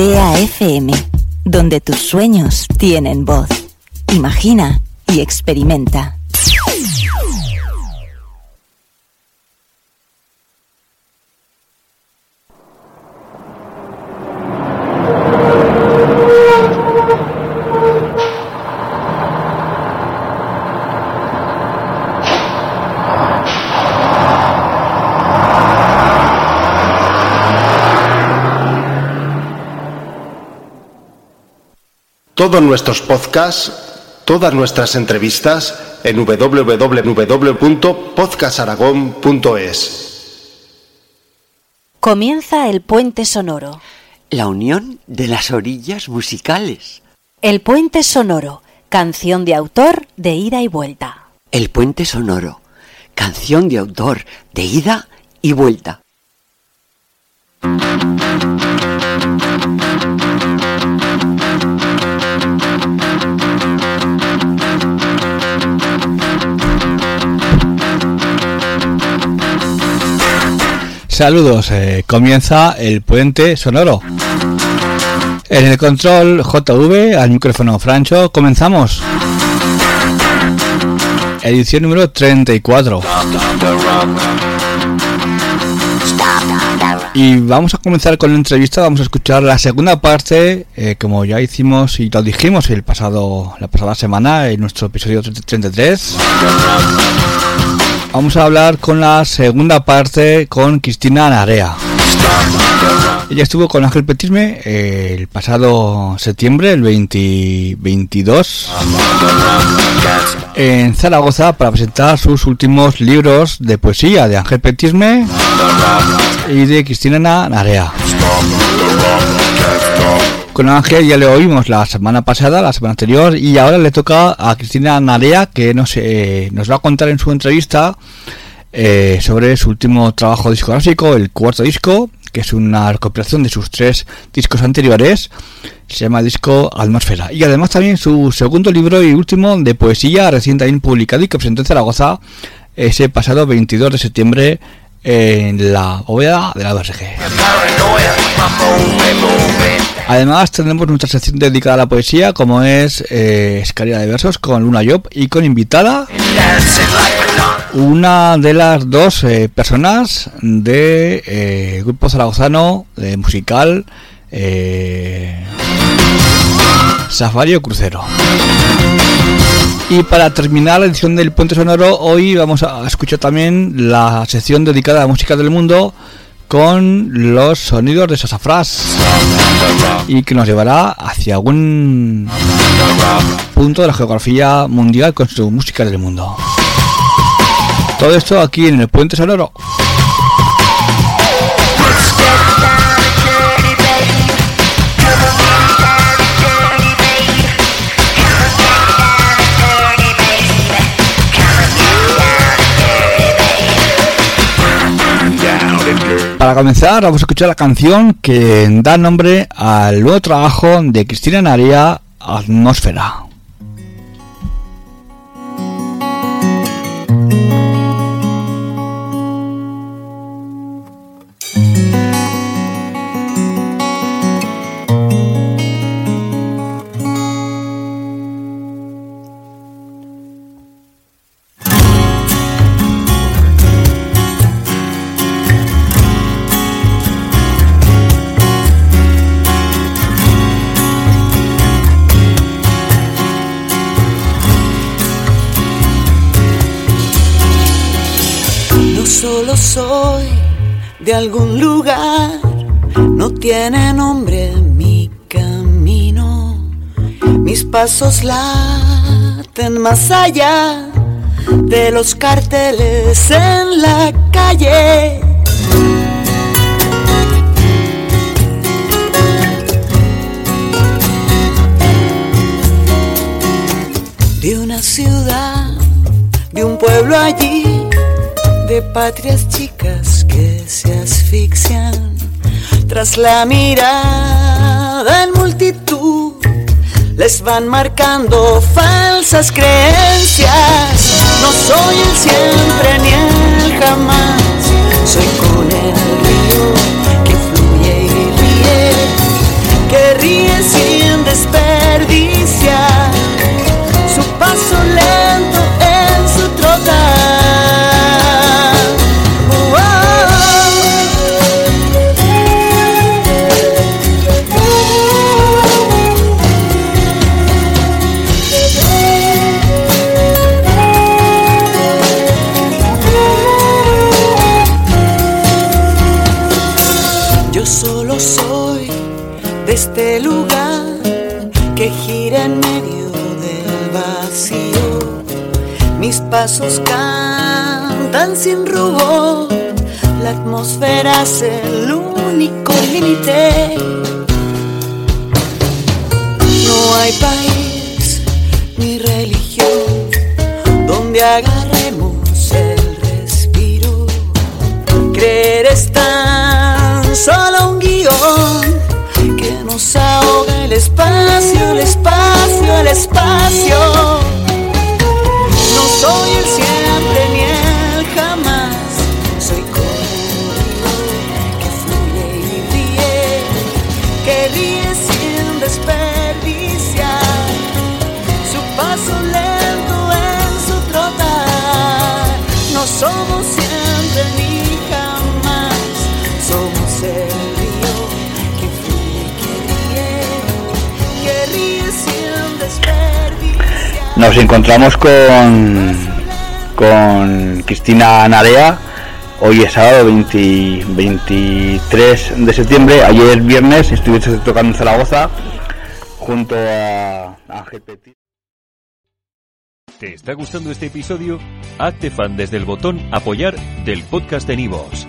TAFM, donde tus sueños tienen voz. Imagina y experimenta. Todos nuestros podcasts, todas nuestras entrevistas en www.podcastaragón.es. Comienza el puente sonoro. La unión de las orillas musicales. El puente sonoro, canción de autor de ida y vuelta. El puente sonoro, canción de autor de ida y vuelta. Saludos, eh, comienza el puente sonoro. En el control JV, al micrófono Francho, comenzamos. Edición número 34. Y vamos a comenzar con la entrevista, vamos a escuchar la segunda parte, eh, como ya hicimos y lo dijimos el pasado, la pasada semana en nuestro episodio 33. Vamos a hablar con la segunda parte con Cristina Narea. Ella estuvo con Ángel Petisme eh, el pasado septiembre, el 2022, en Zaragoza para presentar sus últimos libros de poesía de Ángel Petisme y de Cristina Narea. Con Ángel ya le oímos la semana pasada, la semana anterior, y ahora le toca a Cristina Narea que nos, eh, nos va a contar en su entrevista eh, sobre su último trabajo discográfico, el cuarto disco, que es una recopilación de sus tres discos anteriores, se llama disco Atmósfera. Y además también su segundo libro y último de poesía recientemente publicado y que presentó en Zaragoza ese pasado 22 de septiembre en la bóveda de la BRG. Además tendremos nuestra sección dedicada a la poesía como es eh, Escalera de Versos con Luna Job y con invitada una de las dos eh, personas de eh, grupo zaragozano de musical eh, Safari o Crucero. Y para terminar la edición del Puente Sonoro, hoy vamos a escuchar también la sección dedicada a la música del mundo con los sonidos de Sasafras y que nos llevará hacia algún punto de la geografía mundial con su música del mundo. Todo esto aquí en el Puente Sonoro. Para comenzar, vamos a escuchar la canción que da nombre al nuevo trabajo de Cristina Naria, Atmósfera. soy de algún lugar, no tiene nombre mi camino. Mis pasos laten más allá de los carteles en la calle. De una ciudad, de un pueblo allí de patrias chicas que se asfixian tras la mirada en multitud. Les van marcando falsas creencias. No soy el siempre ni el jamás. Soy con el río Yo solo soy de este lugar que gira en medio del vacío. Mis pasos cantan sin rubor, la atmósfera es el único límite. No hay país ni religión donde agarremos nos ahoga el espacio, el espacio, el espacio. No soy el siempre ni el jamás, soy como que fluye y ríe, que ríe sin desperdiciar su paso lento en su trotar. No somos Nos encontramos con, con Cristina Narea. Hoy es sábado 20 23 de septiembre. Ayer viernes estuviste tocando en Zaragoza junto a Ángel Petit. ¿Te está gustando este episodio? Hazte fan desde el botón Apoyar del podcast de Nivos.